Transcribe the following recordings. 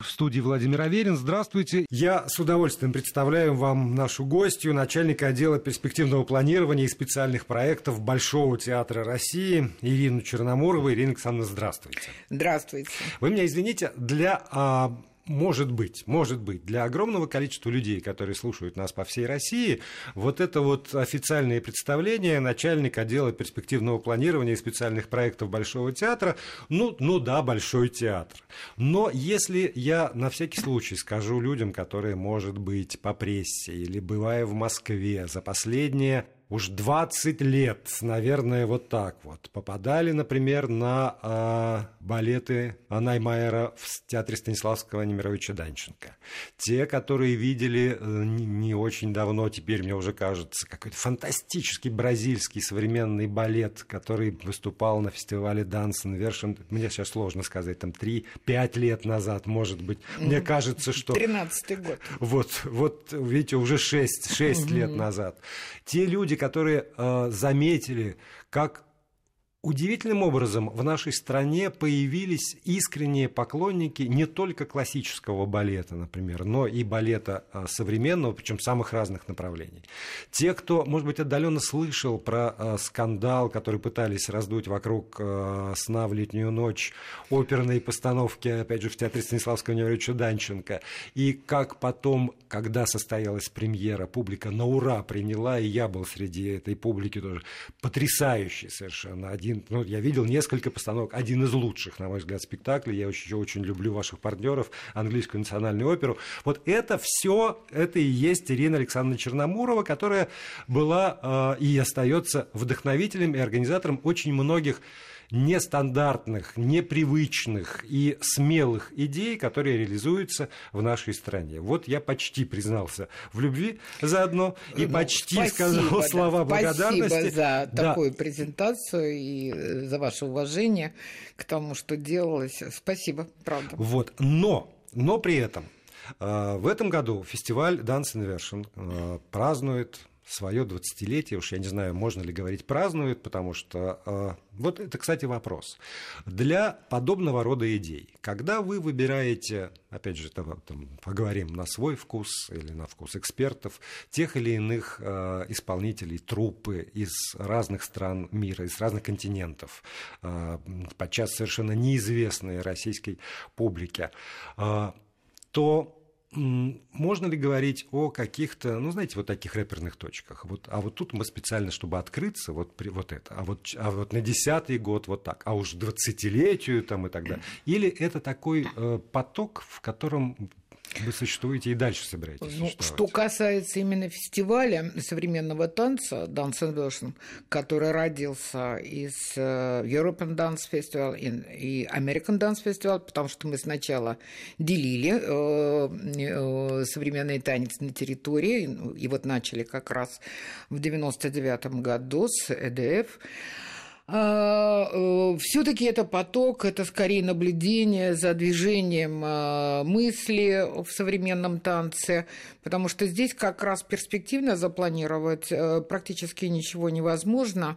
В студии Владимир Аверин. Здравствуйте. Я с удовольствием представляю вам нашу гостью, начальника отдела перспективного планирования и специальных проектов Большого театра России Ирину Черноморову. Ирина Александровна, здравствуйте. Здравствуйте. Вы меня извините, для а, может быть, может быть, для огромного количества людей, которые слушают нас по всей России, вот это вот официальное представление начальник отдела перспективного планирования и специальных проектов Большого театра, ну, ну да, Большой театр. Но если я на всякий случай скажу людям, которые, может быть, по прессе или бывая в Москве за последние уж 20 лет, наверное, вот так вот, попадали, например, на э, балеты Наймайера в театре Станиславского Немировича Данченко. Те, которые видели э, не, очень давно, теперь мне уже кажется, какой-то фантастический бразильский современный балет, который выступал на фестивале Дансен Вершин, мне сейчас сложно сказать, там 3-5 лет назад, может быть. Мне кажется, что... 13-й год. Вот, вот, видите, уже 6, 6 лет назад. Те люди, которые э, заметили, как Удивительным образом в нашей стране появились искренние поклонники не только классического балета, например, но и балета а, современного, причем самых разных направлений. Те, кто, может быть, отдаленно слышал про а, скандал, который пытались раздуть вокруг а, сна в летнюю ночь, оперные постановки, опять же, в театре Станиславского Неверовича Данченко, и как потом, когда состоялась премьера, публика на ура приняла, и я был среди этой публики тоже потрясающий совершенно один один, ну, я видел несколько постановок, один из лучших, на мой взгляд, спектаклей. Я очень, очень люблю ваших партнеров, английскую национальную оперу. Вот это все, это и есть Ирина Александровна Черномурова, которая была э, и остается вдохновителем и организатором очень многих нестандартных, непривычных и смелых идей, которые реализуются в нашей стране. Вот я почти признался в любви заодно и ну, почти спасибо, сказал да, слова благодарности. Спасибо за да. такую презентацию и э, за ваше уважение к тому, что делалось. Спасибо, правда. Вот, но, но при этом э, в этом году фестиваль Dance Inversion э, празднует свое 20-летие, уж я не знаю, можно ли говорить празднует, потому что э, вот это, кстати, вопрос. Для подобного рода идей, когда вы выбираете, опять же, там, поговорим на свой вкус или на вкус экспертов, тех или иных э, исполнителей, трупы из разных стран мира, из разных континентов, э, подчас совершенно неизвестные российской публике, э, то можно ли говорить о каких-то, ну, знаете, вот таких рэперных точках? Вот, а вот тут мы специально, чтобы открыться, вот, при, вот это, а вот, а вот на десятый год вот так, а уж двадцатилетию там и так далее. Или это такой э, поток, в котором вы существуете и дальше собираетесь ну, Что касается именно фестиваля современного танца Dance Inversion, который родился из э, European Dance Festival и American Dance Festival, потому что мы сначала делили э, э, современный танец на территории, и вот начали как раз в 99 году с ЭДФ. А, э, Все-таки это поток, это скорее наблюдение за движением а, мысли в современном танце, потому что здесь как раз перспективно запланировать э, практически ничего невозможно.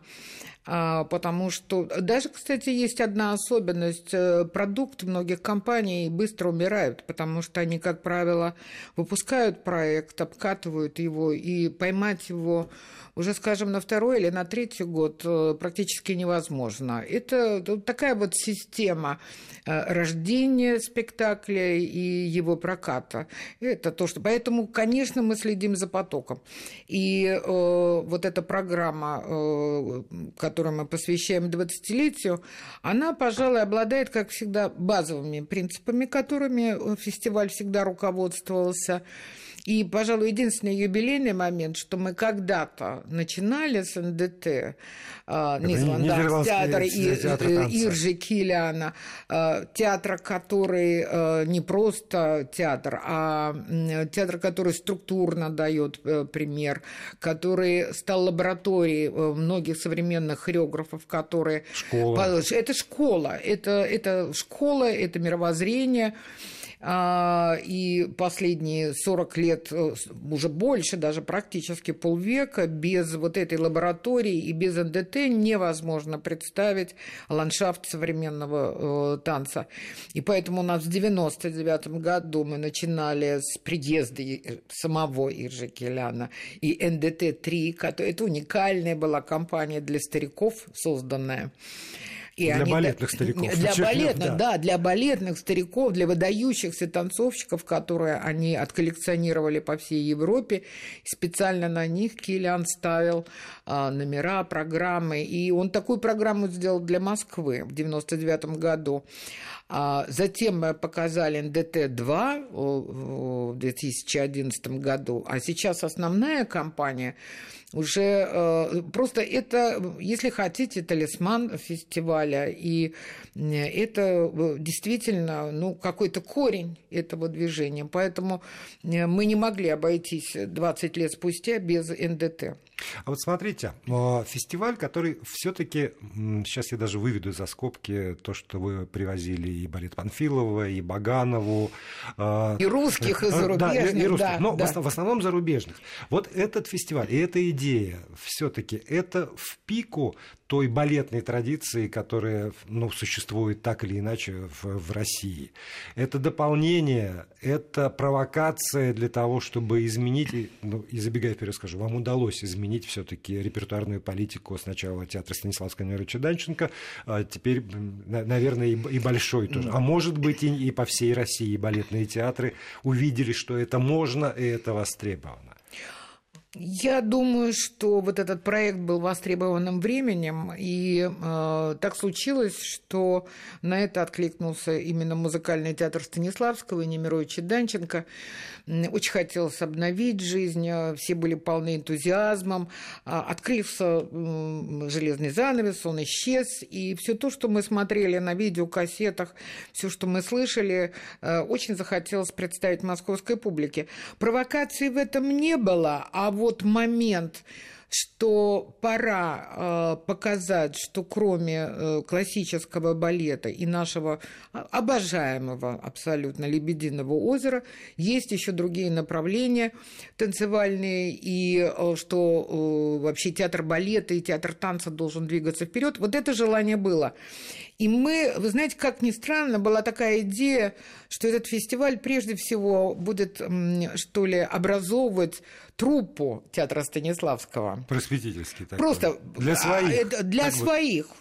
А, потому что даже, кстати, есть одна особенность. Э, продукт многих компаний быстро умирают, потому что они, как правило, выпускают проект, обкатывают его, и поймать его уже, скажем, на второй или на третий год э, практически невозможно. Это такая вот система э, рождения спектакля и его проката. Это то, что... Поэтому, конечно, мы следим за потоком. И э, вот эта программа, э, которую мы посвящаем 20-летию, она, пожалуй, обладает, как всегда, базовыми принципами, которыми фестиваль всегда руководствовался. И, пожалуй, единственный юбилейный момент, что мы когда-то начинали с НДТ, а, Нидерландский театр, театр и, Иржи Килиана, а, театра, который а, не просто театр, а театр, который структурно дает э, пример, который стал лабораторией э, многих современных хореографов, которые... Школа. Это школа, это, это школа, это мировоззрение. А, и последние 40 лет, э, уже больше, даже практически полвека, без вот этой лаборатории и без НДТ невозможно представить ландшафт современного э, танца. И поэтому у нас в 99 году мы начинали с приезда самого Иржи Келяна и НДТ-3, это уникальная была компания для стариков созданная. И для они, балетных стариков. Для балетных, да. да, для балетных стариков, для выдающихся танцовщиков, которые они отколлекционировали по всей Европе. Специально на них Киллиан ставил а, номера, программы. И он такую программу сделал для Москвы в 99 году. А затем мы показали НДТ-2 в 2011 году, а сейчас основная кампания уже э, просто это, если хотите, талисман фестиваля, и это э, действительно ну, какой-то корень этого движения. Поэтому э, мы не могли обойтись 20 лет спустя без НДТ. А вот смотрите, фестиваль, который все-таки, сейчас я даже выведу за скобки то, что вы привозили и балет Панфилова, и Баганову. А, и русских, и зарубежных. Да, и русских, да, но да. в основном зарубежных. Вот этот фестиваль и эта идея все-таки это в пику той балетной традиции, которая ну, существует так или иначе в, в России. Это дополнение, это провокация для того, чтобы изменить, ну, и забегая вперед скажу, вам удалось изменить все-таки репертуарную политику сначала театра Станиславского Немировича Данченко, а теперь, наверное, и, и большой тоже. А может быть, и, и по всей России балетные театры увидели, что это можно и это востребовано. Я думаю, что вот этот проект был востребованным временем, и э, так случилось, что на это откликнулся именно музыкальный театр Станиславского и Немировича Данченко. Очень хотелось обновить жизнь, э, все были полны энтузиазмом. А, открылся э, железный занавес, он исчез, и все то, что мы смотрели на видеокассетах, все, что мы слышали, э, очень захотелось представить московской публике. Провокации в этом не было, а вот момент что пора э, показать, что кроме э, классического балета и нашего обожаемого абсолютно «Лебединого озера» есть еще другие направления танцевальные, и э, что э, вообще театр балета и театр танца должен двигаться вперед. Вот это желание было. И мы, вы знаете, как ни странно, была такая идея, что этот фестиваль прежде всего будет, что ли, образовывать труппу театра Станиславского. Просветительский такой. Просто для своих. А, для своих. Вот.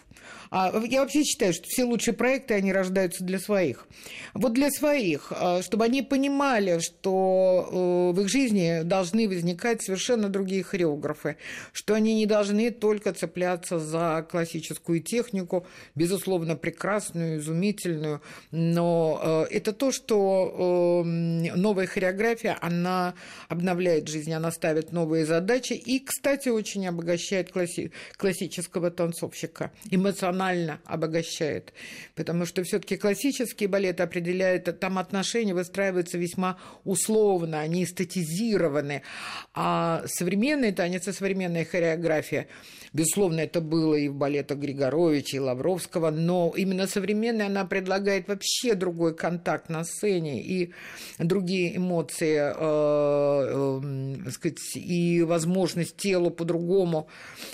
А, я вообще считаю, что все лучшие проекты, они рождаются для своих. Вот для своих, а, чтобы они понимали, что э, в их жизни должны возникать совершенно другие хореографы, что они не должны только цепляться за классическую технику, безусловно, прекрасную, изумительную, но э, это то, что э, новая хореография, она обновляет жизнь, она ставит новые задачи и, кстати, очень обогащает класси- классического танцовщика эмоционально эмоционально обогащает. Потому что все-таки классический балет определяет, там отношения выстраиваются весьма условно, они эстетизированы. А современный танец и современная хореография, безусловно, это было и в балетах Григоровича, и Лавровского, но именно современная она предлагает вообще другой контакт на сцене и другие эмоции, э, э, сказать, и возможность телу по-другому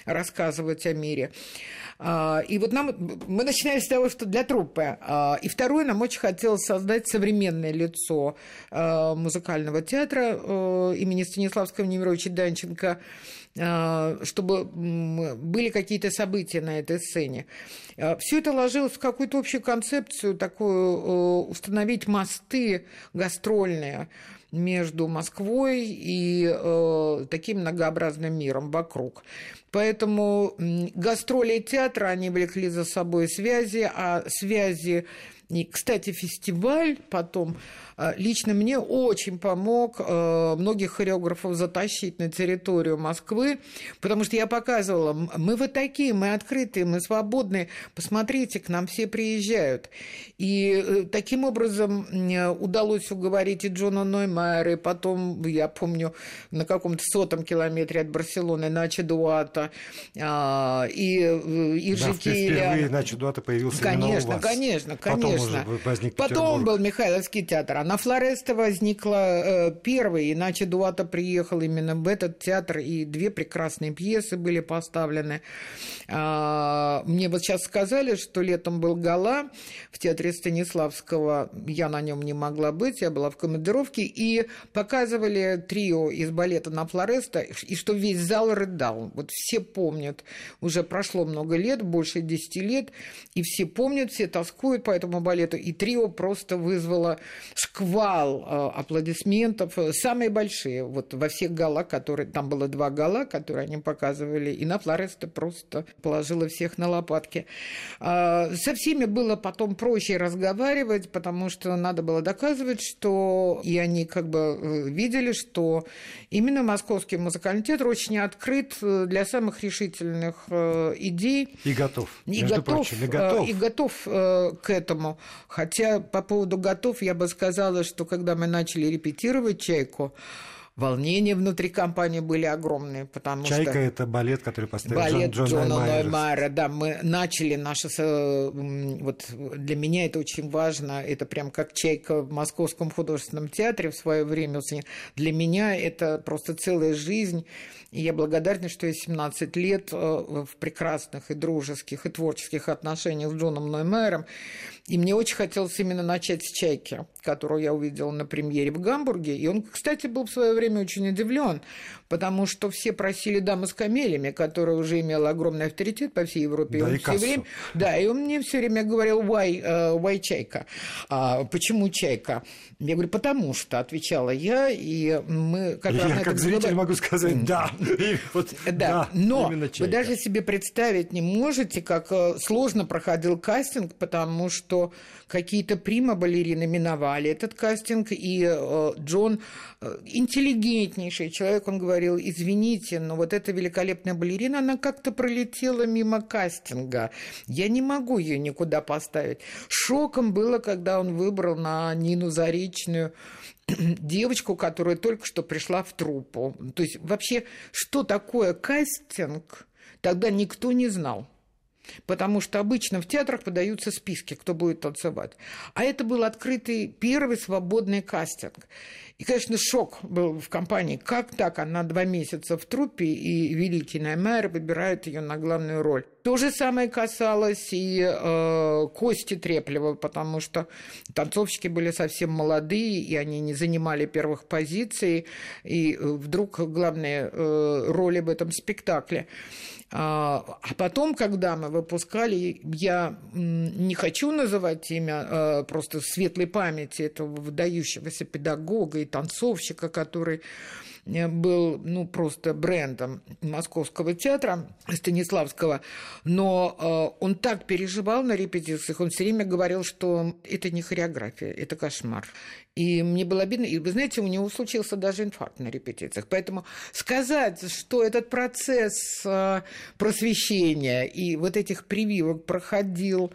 рассказывать о мире. А, и вот нам, мы начинали с того, что для труппы. А, и второе, нам очень хотелось создать современное лицо а, музыкального театра имени Станиславского Немировича Данченко, чтобы были какие-то события на этой сцене. Все это ложилось в какую-то общую концепцию, такую установить мосты гастрольные между Москвой и э, таким многообразным миром вокруг. Поэтому гастроли театра, они влекли за собой связи, а связи и, кстати, фестиваль потом лично мне очень помог а, многих хореографов затащить на территорию Москвы, потому что я показывала, мы вот такие, мы открытые, мы свободные, посмотрите, к нам все приезжают. И э, таким образом удалось уговорить и Джона Ноймайера, и потом, я помню, на каком-то сотом километре от Барселоны Нача Дуата, а, и, э, и да, Жикеля. Нача Дуата появился Конечно, конечно, конечно. конечно. возник Потом был Михайловский театр, а на Флореста возникла э, первый, иначе Дуата приехал именно в этот театр, и две прекрасные пьесы были поставлены. А, мне вот сейчас сказали, что летом был гала в театре Станиславского, я на нем не могла быть, я была в командировке, и показывали трио из балета Na Floresta, и что весь зал рыдал. Вот все помнят, уже прошло много лет, больше 10 лет, и все помнят, все тоскуют по этому балету, и трио просто вызвало шквал э, аплодисментов, самые большие, вот во всех галах, которые, там было два гала, которые они показывали, и Na Floresta просто положила всех на лопатки. А, со всеми было потом проще разговаривать, потому что надо было доказывать, что и они как бы э, видели, что именно Московский музыкальный театр очень открыт э, для самых решительных э, идей. И готов. И готов, прочим, и готов. И готов к этому. Хотя по поводу готов я бы сказала, что когда мы начали репетировать «Чайку», волнения внутри компании были огромные, потому «Чайка» что... это балет, который поставил балет Джон, Джона Ноймайера. Да, мы начали наше... Вот для меня это очень важно. Это прям как «Чайка» в Московском художественном театре в свое время. Для меня это просто целая жизнь. И я благодарна, что я 17 лет э, в прекрасных и дружеских, и творческих отношениях с Джоном Ноймайером. И мне очень хотелось именно начать с «Чайки», которую я увидела на премьере в Гамбурге. И он, кстати, был в свое время очень удивлен, потому что все просили дамы с камелями, которая уже имела огромный авторитет по всей Европе. Да, и он все время, да, и он мне все время говорил, why, uh, why чайка? А, почему чайка? Я говорю, потому что, отвечала я, и мы как я как зритель могу сказать, да. вот, да. да, но вы даже себе представить не можете, как э, сложно проходил кастинг, потому что какие-то прима-балерины миновали этот кастинг, и э, Джон э, интеллигентнейший человек, он говорил, извините, но вот эта великолепная балерина, она как-то пролетела мимо кастинга. Я не могу ее никуда поставить. Шоком было, когда он выбрал на Нину Заречную девочку, которая только что пришла в труппу. То есть вообще, что такое кастинг, тогда никто не знал. Потому что обычно в театрах подаются списки, кто будет танцевать. А это был открытый первый свободный кастинг. И, конечно, шок был в компании. Как так? Она два месяца в труппе, и великий Наймайер выбирает ее на главную роль. То же самое касалось и э, Кости Треплева, потому что танцовщики были совсем молодые, и они не занимали первых позиций, и э, вдруг главные э, роли в этом спектакле. А, а потом, когда мы выпускали, я не хочу называть имя а, просто светлой памяти этого выдающегося педагога и танцовщика, который был ну, просто брендом Московского театра Станиславского, но э, он так переживал на репетициях, он все время говорил, что это не хореография, это кошмар. И мне было обидно. И вы знаете, у него случился даже инфаркт на репетициях. Поэтому сказать, что этот процесс э, просвещения и вот этих прививок проходил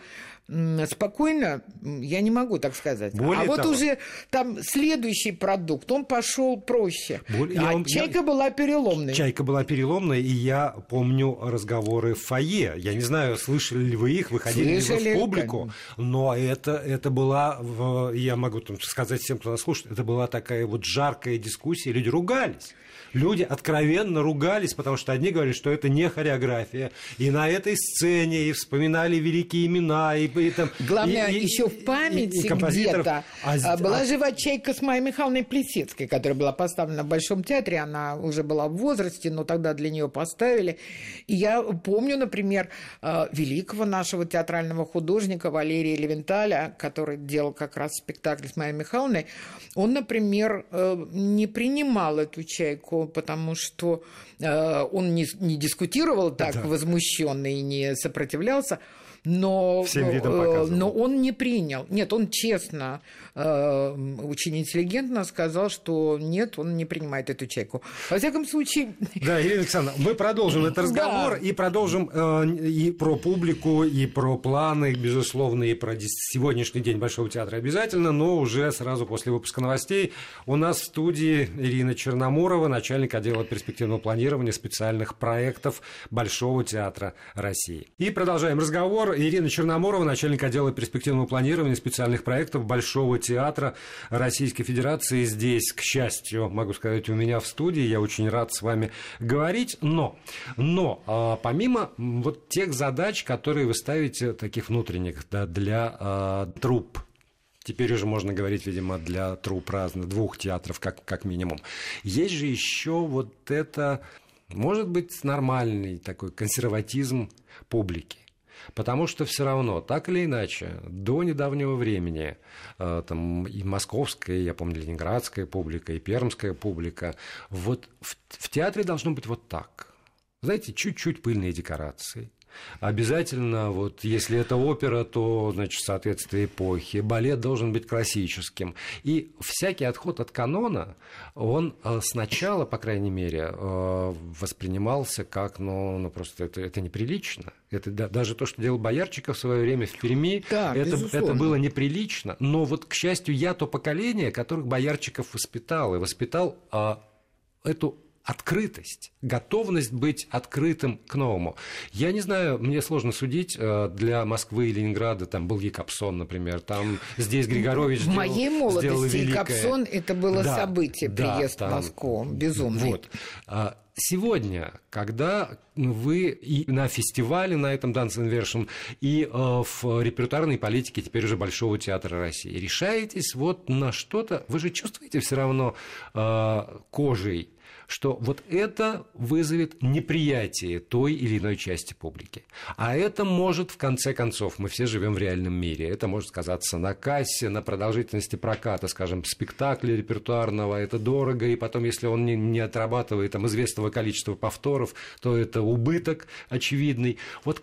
спокойно, я не могу так сказать. Более а вот уже там следующий продукт, он пошел проще. Более, а я, чайка я, была переломной. Чайка была переломной, и я помню разговоры в фойе. Я не знаю, слышали ли вы их, выходили слышали, ли вы в публику, но это, это была, я могу там сказать всем, кто нас слушает, это была такая вот жаркая дискуссия, люди ругались люди откровенно ругались, потому что одни говорили, что это не хореография. И на этой сцене и вспоминали великие имена. И, и, там, Главное, и, еще в памяти где-то а, а, была а... жива чайка с Майей Михайловной Плесецкой, которая была поставлена в Большом театре. Она уже была в возрасте, но тогда для нее поставили. И я помню, например, э, великого нашего театрального художника Валерия Левенталя, который делал как раз спектакль с Майей Михайловной. Он, например, э, не принимал эту чайку потому что э, он не, не дискутировал так да. возмущенно и не сопротивлялся, но, Всем видом э, но он не принял. Нет, он честно, очень интеллигентно сказал, что нет, он не принимает эту чайку. Во всяком случае... Да, Ирина Александровна, мы продолжим этот разговор да. и продолжим э, и про публику, и про планы, безусловно, и про сегодняшний день Большого театра обязательно, но уже сразу после выпуска новостей у нас в студии Ирина Черноморова, начальник отдела перспективного планирования специальных проектов Большого театра России. И продолжаем разговор. Ирина Черноморова, начальник отдела перспективного планирования специальных проектов Большого театра Российской Федерации. Здесь, к счастью, могу сказать, у меня в студии. Я очень рад с вами говорить. Но, но а, помимо вот тех задач, которые вы ставите, таких внутренних, да, для а, труп Теперь уже можно говорить, видимо, для труп разных, двух театров как, как минимум. Есть же еще вот это, может быть, нормальный такой консерватизм публики. Потому что все равно, так или иначе, до недавнего времени э, там, и московская, я помню, ленинградская публика, и пермская публика, вот в, в театре должно быть вот так. Знаете, чуть-чуть пыльные декорации – Обязательно, вот если это опера, то, значит, соответствие эпохи. Балет должен быть классическим. И всякий отход от канона, он э, сначала, по крайней мере, э, воспринимался как, ну, ну просто это, это неприлично. Это даже то, что делал Боярчиков в свое время в Перми, да, это, это было неприлично. Но вот, к счастью, я то поколение, которых Боярчиков воспитал, и воспитал а, эту открытость, готовность быть открытым к новому. Я не знаю, мне сложно судить, э, для Москвы и Ленинграда там был Якобсон, например, там здесь Григорович В сделал, моей молодости Якобсон – это было да, событие, да, приезд там, в Москву, безумный. Вот. А сегодня, когда вы и на фестивале на этом Dance Inversion, и э, в репертуарной политике теперь уже Большого театра России решаетесь вот на что-то, вы же чувствуете все равно э, кожей, что вот это вызовет неприятие той или иной части публики. А это может, в конце концов, мы все живем в реальном мире, это может сказаться на кассе, на продолжительности проката, скажем, спектакля репертуарного, это дорого, и потом, если он не, не отрабатывает там, известного количества повторов, то это убыток очевидный. Вот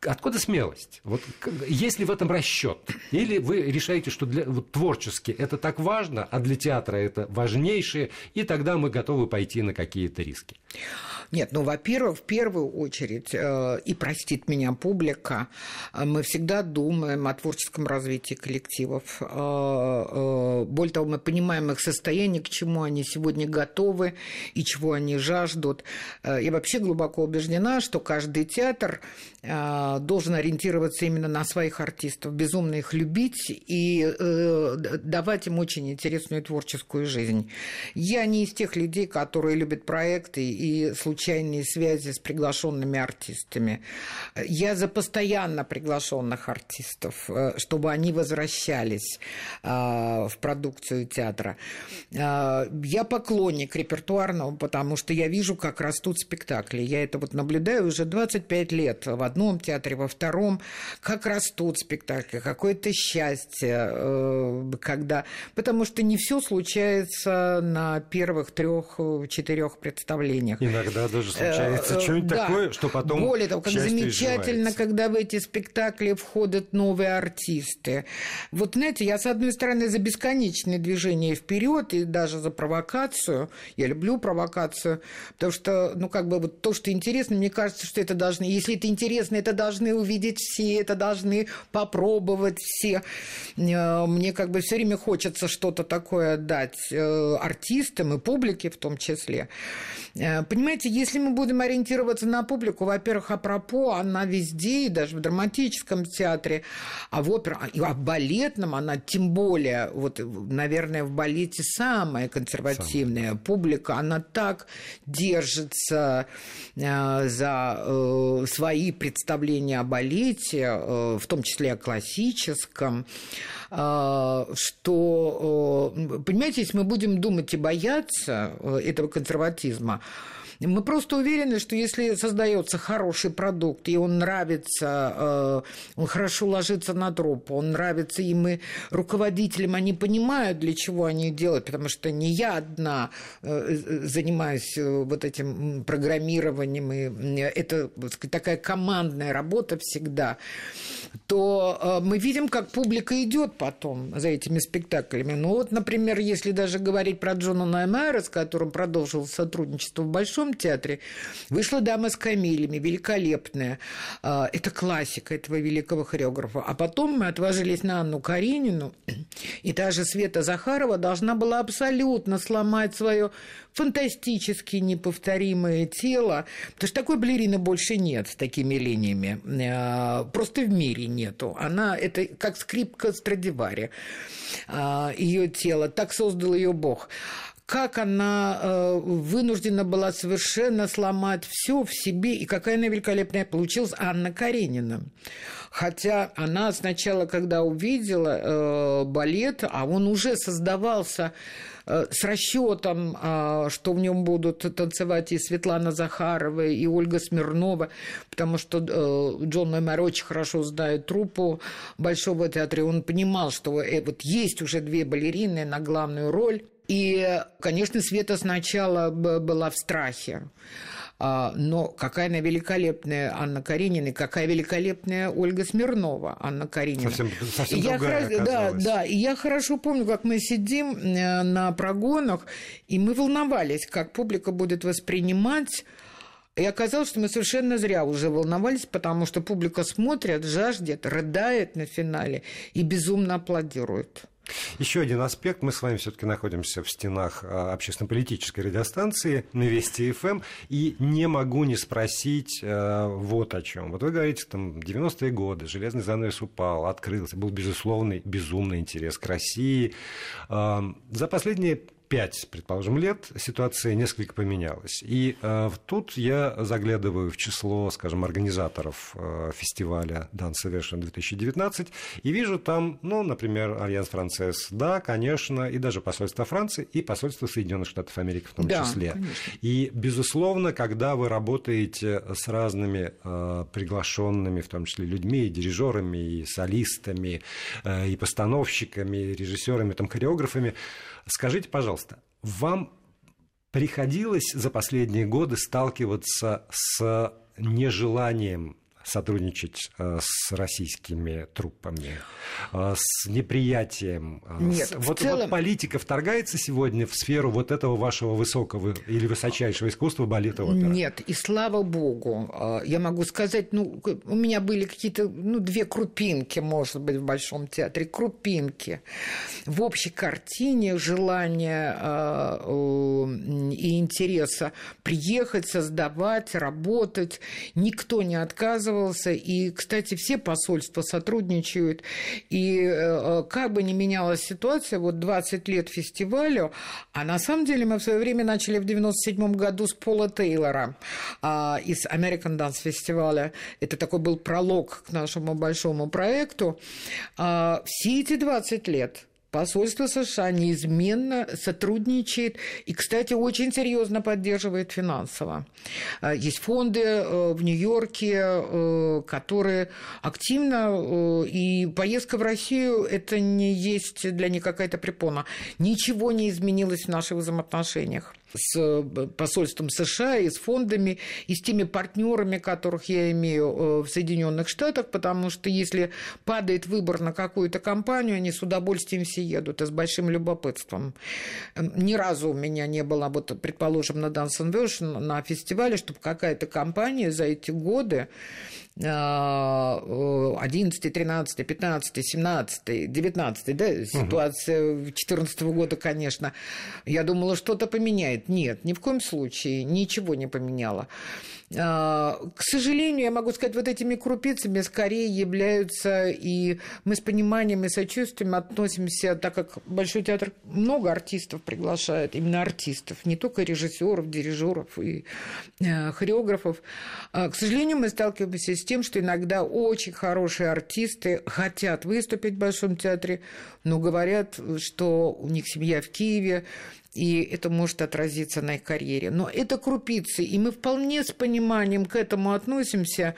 откуда смелость? Вот есть ли в этом расчет? Или вы решаете, что для, вот, творчески это так важно, а для театра это важнейшее, и тогда мы готовы пойти на какие-то риски? Нет, ну, во-первых, в первую очередь, э, и простит меня публика, мы всегда думаем о творческом развитии коллективов. Э, э, более того, мы понимаем их состояние, к чему они сегодня готовы и чего они жаждут. Э, я вообще глубоко убеждена, что каждый театр должен ориентироваться именно на своих артистов, безумно их любить и э, давать им очень интересную творческую жизнь. Я не из тех людей, которые любят проекты и случайные связи с приглашенными артистами. Я за постоянно приглашенных артистов, э, чтобы они возвращались э, в продукцию театра. Э, я поклонник репертуарного, потому что я вижу, как растут спектакли. Я это вот наблюдаю уже 25 лет в одном театре, во втором, как растут спектакли, какое-то счастье, когда... Потому что не все случается на первых трех-четырех представлениях. Иногда даже случается э, что-нибудь да. такое, что потом Более того, как замечательно, когда в эти спектакли входят новые артисты. Вот знаете, я с одной стороны за бесконечное движение вперед и даже за провокацию. Я люблю провокацию, потому что, ну, как бы вот то, что интересно, мне кажется, что это должны, если это интересно, это должны увидеть все, это должны попробовать все. Э, мне как бы все время хочется что-то такое дать э, артистам и публике в том числе. Понимаете, если мы будем ориентироваться на публику, во-первых, апропо, она везде, и даже в драматическом театре, а в опере, а в балетном она тем более, вот, наверное, в балете самая консервативная Сам. публика, она так держится э, за э, свои представления о балете, э, в том числе о классическом, э, что, э, понимаете, если мы будем думать и бояться этого консерватизма, мы просто уверены, что если создается хороший продукт, и он нравится, э, он хорошо ложится на труп, он нравится им и руководителям, они понимают, для чего они делают, потому что не я одна э, занимаюсь э, вот этим программированием, и это такая командная работа всегда, то мы видим, как публика идет потом за этими спектаклями. Ну вот, например, если даже говорить про Джона Наймайера, с которым продолжил сотрудничество в Большом театре. Вышла «Дама с камелями», великолепная. А, это классика этого великого хореографа. А потом мы отважились на Анну Каренину, и та же Света Захарова должна была абсолютно сломать свое фантастически неповторимое тело, потому что такой балерины больше нет с такими линиями. А, просто в мире нету. Она это как скрипка Страдивари. А, ее тело. Так создал ее Бог как она э, вынуждена была совершенно сломать все в себе, и какая она великолепная получилась Анна Каренина. Хотя она сначала, когда увидела э, балет, а он уже создавался э, с расчетом, э, что в нем будут танцевать и Светлана Захарова, и Ольга Смирнова, потому что э, Джон Мэмер очень хорошо знает труппу Большого театра, и он понимал, что э, вот есть уже две балерины на главную роль, и, конечно, Света сначала была в страхе. А, но какая она великолепная Анна Каренина, и какая великолепная Ольга Смирнова Анна Каренина. Совсем, совсем я другая хорошо, Да, да, и я хорошо помню, как мы сидим э, на прогонах, и мы волновались, как публика будет воспринимать и оказалось, что мы совершенно зря уже волновались, потому что публика смотрит, жаждет, рыдает на финале и безумно аплодирует. Еще один аспект. Мы с вами все-таки находимся в стенах а, общественно-политической радиостанции на Вести ФМ. Эм, и не могу не спросить э, вот о чем. Вот вы говорите, там, 90-е годы, железный занавес упал, открылся, был безусловный, безумный интерес к России. За последние пять, предположим, лет ситуация несколько поменялась. И э, тут я заглядываю в число, скажем, организаторов э, фестиваля Dance Version 2019 и вижу там, ну, например, Альянс Францесс, да, конечно, и даже посольство Франции, и посольство Соединенных Штатов Америки в том да, числе. Конечно. И, безусловно, когда вы работаете с разными э, приглашенными, в том числе людьми, и дирижерами, и солистами, э, и постановщиками, и режиссерами, там, хореографами, Скажите, пожалуйста, вам приходилось за последние годы сталкиваться с нежеланием сотрудничать э, с российскими труппами, э, с неприятием. Э, Нет, с... вот, целом... вот политика вторгается сегодня в сферу вот этого вашего высокого или высочайшего искусства балета опера? Нет, и слава богу, я могу сказать, ну, у меня были какие-то, ну, две крупинки, может быть, в Большом театре, крупинки. В общей картине желания и интереса приехать, создавать, работать, никто не отказывал отказывался. И, кстати, все посольства сотрудничают. И э, как бы ни менялась ситуация, вот 20 лет фестивалю, а на самом деле мы в свое время начали в 97 году с Пола Тейлора а, из American Dance фестиваля. Это такой был пролог к нашему большому проекту. А, все эти 20 лет Посольство США неизменно сотрудничает и, кстати, очень серьезно поддерживает финансово. А, есть фонды э, в Нью-Йорке, э, которые активно, э, и поездка в Россию – это не есть для них какая-то препона. Ничего не изменилось в наших взаимоотношениях с посольством США и с фондами, и с теми партнерами, которых я имею э, в Соединенных Штатах, потому что если падает выбор на какую-то компанию, они с удовольствием все едут и с большим любопытством. Ни разу у меня не было, вот, предположим, на Dance Version, на фестивале, чтобы какая-то компания за эти годы 11, 13, 15, 17, 19, да, ситуация угу. 2014 года, конечно, я думала, что-то поменяет. Нет, ни в коем случае ничего не поменяло. А, к сожалению, я могу сказать, вот этими крупицами скорее являются, и мы с пониманием и сочувствием относимся, так как Большой театр много артистов приглашает, именно артистов, не только режиссеров, дирижеров и э, хореографов. А, к сожалению, мы сталкиваемся с тем, что иногда очень хорошие артисты хотят выступить в Большом театре, но говорят, что у них семья в Киеве, и это может отразиться на их карьере. Но это крупицы, и мы вполне с пониманием к этому относимся,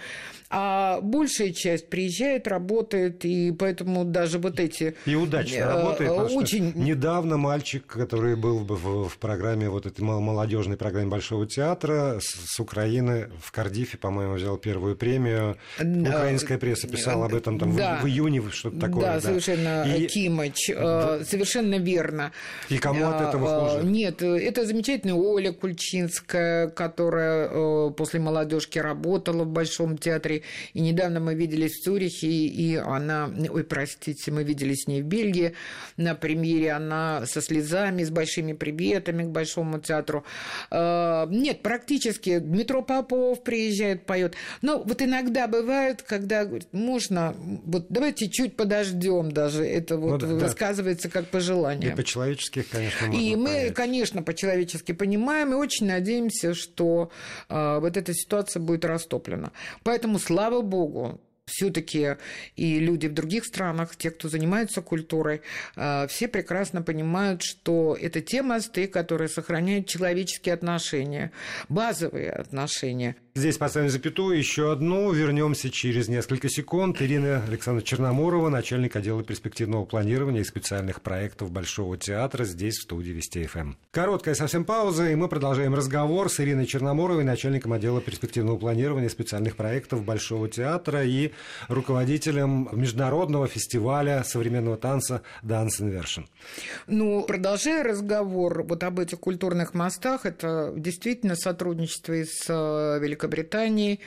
а большая часть приезжает, работает, и поэтому даже вот эти... И удачно э, работает, очень... недавно мальчик, который был в, в программе, вот этой молодежной программе Большого театра с, с Украины в Кардифе, по-моему, взял первую премию. Украинская пресса писала об этом там да. в, в июне, что-то такое. Да, да. совершенно, и... Кимыч, да. совершенно верно. И кому от этого хуже? Нет, это замечательная Оля Кульчинская, которая после молодежки работала в Большом театре и недавно мы виделись в Цюрихе, и она, ой, простите, мы виделись с ней в Бельгии на премьере, она со слезами, с большими приветами к Большому театру. А, нет, практически Дмитро Попов приезжает, поет. Но вот иногда бывает, когда говорит, можно, вот давайте чуть подождем даже, это вот ну, да, высказывается как пожелание. И по-человечески, конечно, можно И мы, конечно, по-человечески понимаем и очень надеемся, что э, вот эта ситуация будет растоплена. Поэтому слава богу, все-таки и люди в других странах, те, кто занимается культурой, э, все прекрасно понимают, что это те мосты, которые сохраняют человеческие отношения, базовые отношения – Здесь поставим запятую, еще одну. Вернемся через несколько секунд. Ирина Александровна Черноморова, начальник отдела перспективного планирования и специальных проектов Большого театра, здесь в студии Вести ФМ. Эм. Короткая совсем пауза, и мы продолжаем разговор с Ириной Черноморовой, начальником отдела перспективного планирования и специальных проектов Большого театра и руководителем международного фестиваля современного танца Dance Inversion. Ну, продолжая разговор вот об этих культурных мостах, это действительно сотрудничество с э, Великобританией Великобритании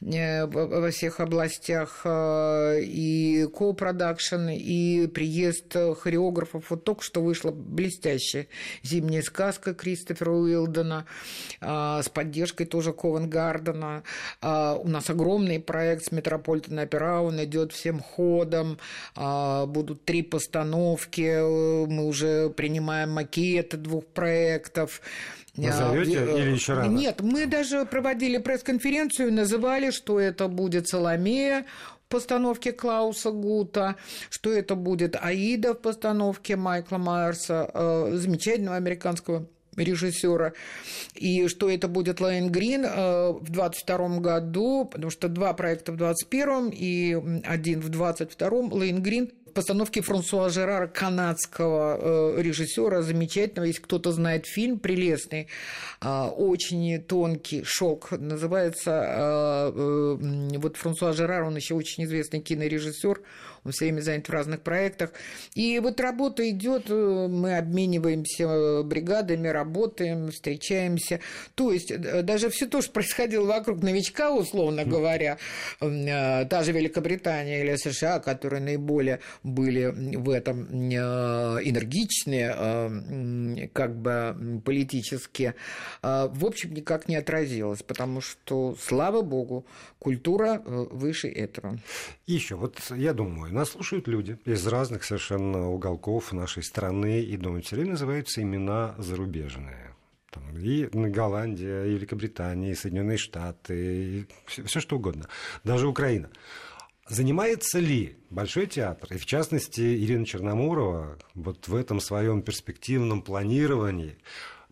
э, во всех областях э, и ко-продакшн, и приезд хореографов. Вот только что вышла блестящая «Зимняя сказка» Кристофера Уилдена э, с поддержкой тоже Ковен Гардена. У нас огромный проект с Метрополитен Опера, он идет всем ходом. Будут три постановки, мы уже принимаем макеты двух проектов. Назовете а, или еще рано? Нет, мы даже проводили пресс-конференцию, называли, что это будет Соломея, в постановке Клауса Гута, что это будет Аида в постановке Майкла Майерса, э, замечательного американского режиссера, и что это будет Лейн Грин э, в 22 году, потому что два проекта в 21 и один в 22 Лейн Грин постановке Франсуа Жерара, канадского э, режиссера, замечательного. Если кто-то знает фильм, прелестный, э, очень тонкий шок. Называется э, вот Франсуа Жерар, он еще очень известный кинорежиссер он все время занят в разных проектах. И вот работа идет, э, мы обмениваемся э, бригадами, работаем, встречаемся. То есть э, даже все то, что происходило вокруг новичка, условно говоря, та же Великобритания или США, которые наиболее были в этом энергичные, как бы политически, в общем, никак не отразилось, потому что, слава богу, культура выше этого. Еще вот я думаю, нас слушают люди из разных совершенно уголков нашей страны и думают, все время называются имена зарубежные. Там, и Голландия, и Великобритания, и Соединенные Штаты, и все, все что угодно. Даже Украина. Занимается ли Большой театр, и в частности Ирина Черноморова, вот в этом своем перспективном планировании,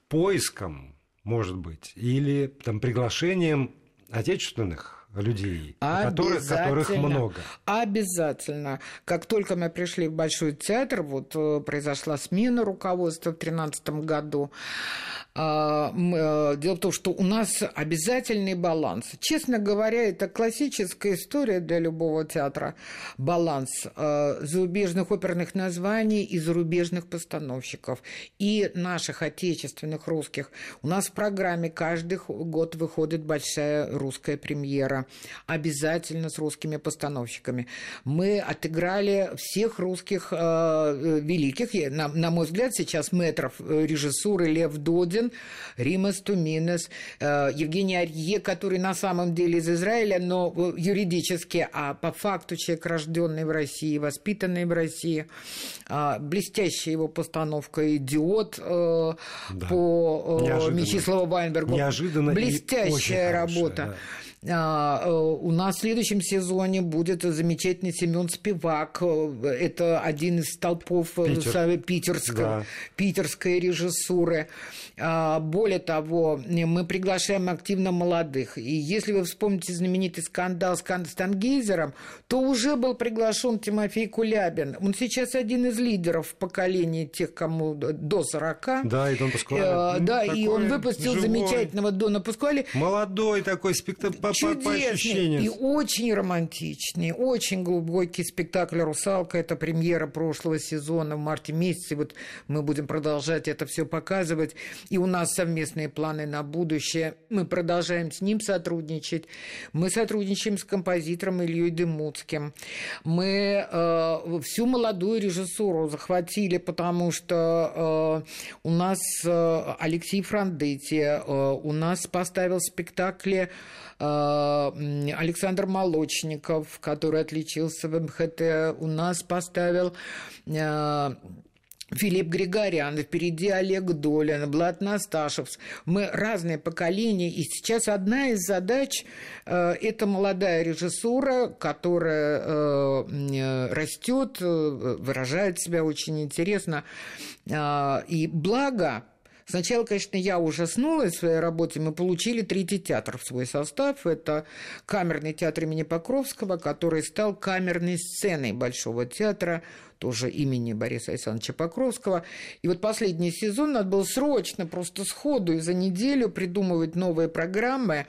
поиском, может быть, или там, приглашением отечественных людей, которых, которых много. Обязательно. Как только мы пришли в Большой театр, вот э, произошла смена руководства в 2013 году, а, э, Дело в том, что у нас обязательный баланс. Честно говоря, это классическая история для любого театра. Баланс э, зарубежных оперных названий и зарубежных постановщиков. И наших отечественных русских. У нас в программе каждый год выходит большая русская премьера. Обязательно с русскими постановщиками. Мы отыграли всех русских э, великих, на, на мой взгляд, сейчас метров режиссуры Лев Додин, Путин, Римас Туминес, э, Евгений Арье, который на самом деле из Израиля, но э, юридически, а по факту человек, рожденный в России, воспитанный в России. А, блестящая его постановка «Идиот» э, да. по Мечиславу Вайнбергу. Неожиданно Блестящая работа. Хорошая, да. А, э, у нас в следующем сезоне будет замечательный Семен Спивак. Это один из столпов Питер. питерской, да. питерской режиссуры. А, более того, мы приглашаем активно молодых. И если вы вспомните знаменитый скандал с Констангейзером, то уже был приглашен Тимофей Кулябин. Он сейчас один из лидеров в поколении тех, кому до 40. Да, и Дон Паскуале. Э, да, и он выпустил живой, замечательного Дона Паскуале. Молодой такой спектакль по, по ощущениям. И очень романтичный, очень глубокий спектакль «Русалка». Это премьера прошлого сезона в марте месяце. Вот мы будем продолжать это все показывать. И у нас совместные планы на будущее. Мы продолжаем с ним сотрудничать. Мы сотрудничаем с композитором Ильей Дымуцким. Мы э, всю молодую режиссуру захватили, потому что э, у нас э, Алексей Франдетти, э, у нас поставил спектакли Александр Молочников, который отличился в МХТ, у нас поставил э, Филипп Григорян, впереди Олег Долин, Блат Насташев. Мы разные поколения, и сейчас одна из задач э, это молодая режиссура, которая э, э растет, э, выражает себя очень интересно. Э, и благо Сначала, конечно, я ужаснулась в своей работе. Мы получили третий театр в свой состав. Это камерный театр имени Покровского, который стал камерной сценой Большого театра тоже имени Бориса Александровича Покровского. И вот последний сезон надо было срочно, просто сходу и за неделю придумывать новые программы.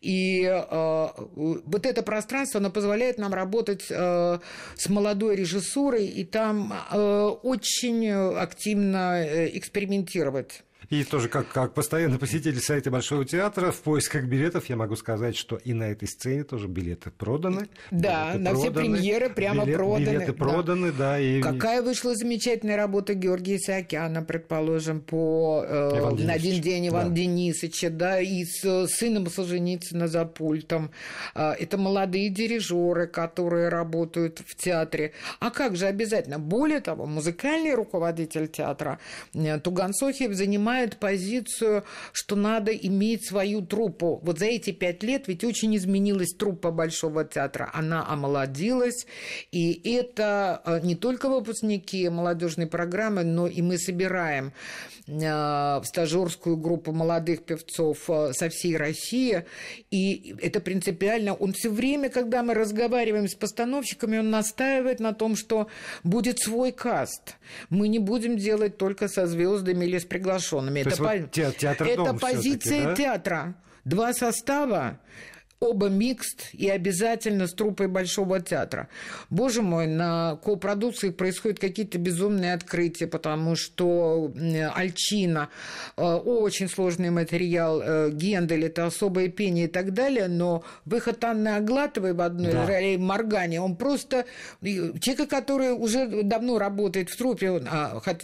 И э, вот это пространство, оно позволяет нам работать э, с молодой режиссурой и там э, очень активно э, экспериментировать. И тоже как, как постоянный посетитель сайта Большого театра в поисках билетов я могу сказать, что и на этой сцене тоже билеты проданы. Да, билеты на проданы, все премьеры прямо билет, проданы. Билеты проданы, да. да и... Какая вышла замечательная работа Георгия Саакяна, предположим, по э, «На один день Иван да. Денисовича, да, и с сыном Солженицына за пультом. Э, это молодые дирижеры, которые работают в театре. А как же обязательно? Более того, музыкальный руководитель театра э, Туган Сохиев занимает позицию, что надо иметь свою труппу. Вот за эти пять лет ведь очень изменилась труппа Большого театра. Она омолодилась, и это э, не только выпускники молодежной программы, но и мы собираем в стажерскую группу молодых певцов э, со всей России. И это принципиально. Он все время, когда мы разговариваем с постановщиками, он настаивает на том, что будет свой каст. Мы не будем делать только со звездами или с приглашенными приглашенными. это вот те, театр это позиция да? театра. Два состава оба микст и обязательно с трупой Большого театра. Боже мой, на копродукции происходят какие-то безумные открытия, потому что Альчина э, очень сложный материал, э, Гендель это особое пение и так далее, но выход Анны Аглатовой в одной да. ролей Моргане, он просто человека, который уже давно работает в трупе, он, а, хоть,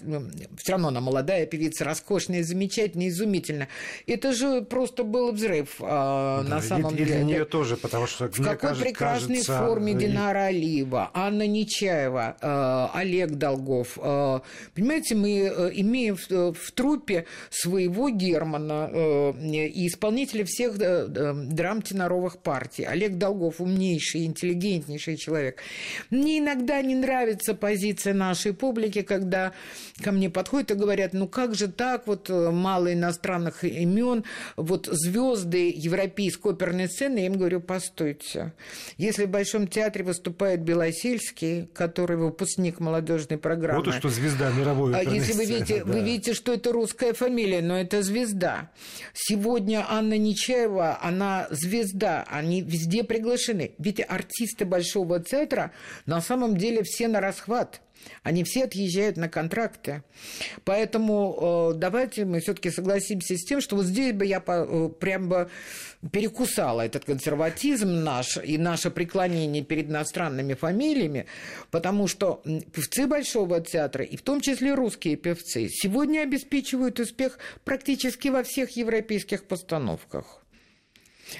все равно она молодая певица, роскошная, замечательная, изумительная. Это же просто был взрыв а, да, на самом деле нее тоже, потому что... В какой кажется, прекрасной кажется... форме Динара Алиева, Анна Нечаева, э, Олег Долгов. Э, понимаете, мы э, имеем в, в трупе своего Германа и исполнителя всех драм теноровых партий. Олег Долгов умнейший, интеллигентнейший человек. Мне иногда не нравится позиция нашей публики, когда ко мне подходят и говорят, ну как же так, вот мало иностранных имен, вот звезды европейской оперной сцены я им говорю, постойте. Если в Большом театре выступает Белосельский, который выпускник молодежной программы. Вот и что звезда мировой. А если вы видите, да. вы видите, что это русская фамилия, но это звезда. Сегодня Анна Нечаева, она звезда, они везде приглашены. Ведь артисты Большого театра на самом деле все на расхват. Они все отъезжают на контракты. Поэтому э, давайте мы все-таки согласимся с тем, что вот здесь бы я э, прям бы перекусала этот консерватизм наш и наше преклонение перед иностранными фамилиями, потому что певцы Большого театра, и в том числе русские певцы, сегодня обеспечивают успех практически во всех европейских постановках.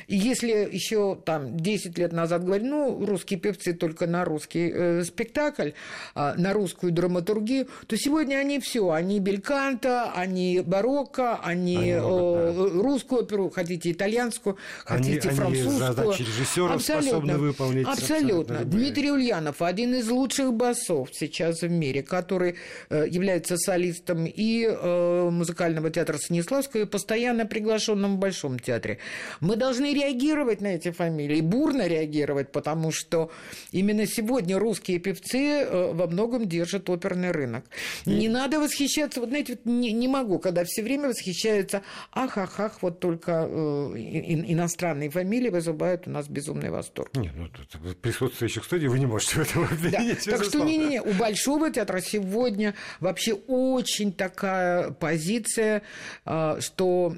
И если еще там 10 лет назад говорили, ну, русские певцы только на русский э, спектакль, э, на русскую драматургию, то сегодня они все, они бельканто, они барокко, они, они могут, э, да. русскую оперу, хотите итальянскую, хотите они, французскую. Они задачи режиссера способны выполнить. Абсолютно. абсолютно. Дмитрий Ульянов, один из лучших басов сейчас в мире, который э, является солистом и э, музыкального театра Станиславского, и постоянно приглашенным в Большом театре. Мы должны должны реагировать на эти фамилии, бурно реагировать, потому что именно сегодня русские певцы э, во многом держат оперный рынок. Не надо восхищаться, вот знаете, вот не, не могу, когда все время восхищаются, ах, ах, ах, вот только э, иностранные фамилии вызывают у нас безумный восторг. Нет, ну, присутствующих в студии вы не можете в этом обвинить. Да. Так что не-не-не, у Большого театра сегодня вообще очень такая позиция, э, что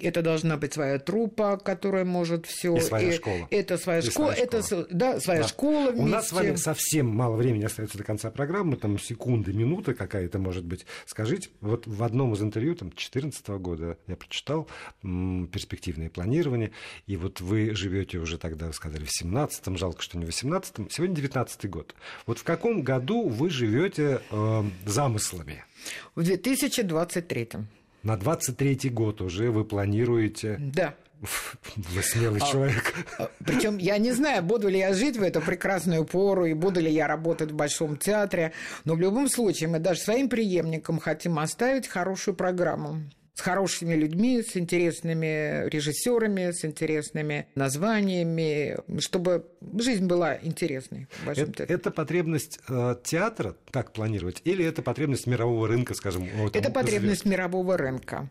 это должна быть своя труппа, которая которая может все. И своя и школа. Это своя и школа, своя это школа. да, своя да. школа вместе. У нас с вами совсем мало времени остается до конца программы, там секунды, минута какая-то может быть. Скажите, вот в одном из интервью там 2014 года я прочитал м, перспективное планирование, и вот вы живете уже тогда, вы сказали, в 17-м, жалко, что не в 18-м, сегодня 19 год. Вот в каком году вы живете э, замыслами? В 2023. На 23 год уже вы планируете... Да. Вы смелый а, человек. А, Причем я не знаю, буду ли я жить в эту прекрасную пору и буду ли я работать в Большом театре, но в любом случае мы даже своим преемникам хотим оставить хорошую программу с хорошими людьми, с интересными режиссерами, с интересными названиями, чтобы жизнь была интересной. Это, это потребность э, театра так планировать, или это потребность мирового рынка, скажем? Вот, это потребность звезд? мирового рынка.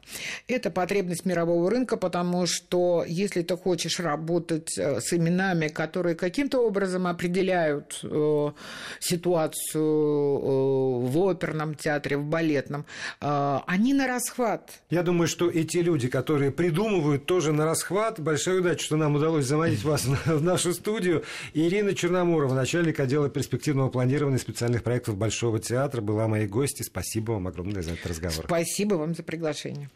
Это потребность мирового рынка, потому что если ты хочешь работать э, с именами, которые каким-то образом определяют э, ситуацию э, в оперном театре, в балетном, э, они на расхват. Я думаю, что эти люди, которые придумывают тоже на расхват, большая удача, что нам удалось заманить вас в нашу студию. Ирина Черномурова, начальник отдела перспективного планирования специальных проектов Большого театра, была моей гостьей. Спасибо вам огромное за этот разговор. Спасибо вам за приглашение.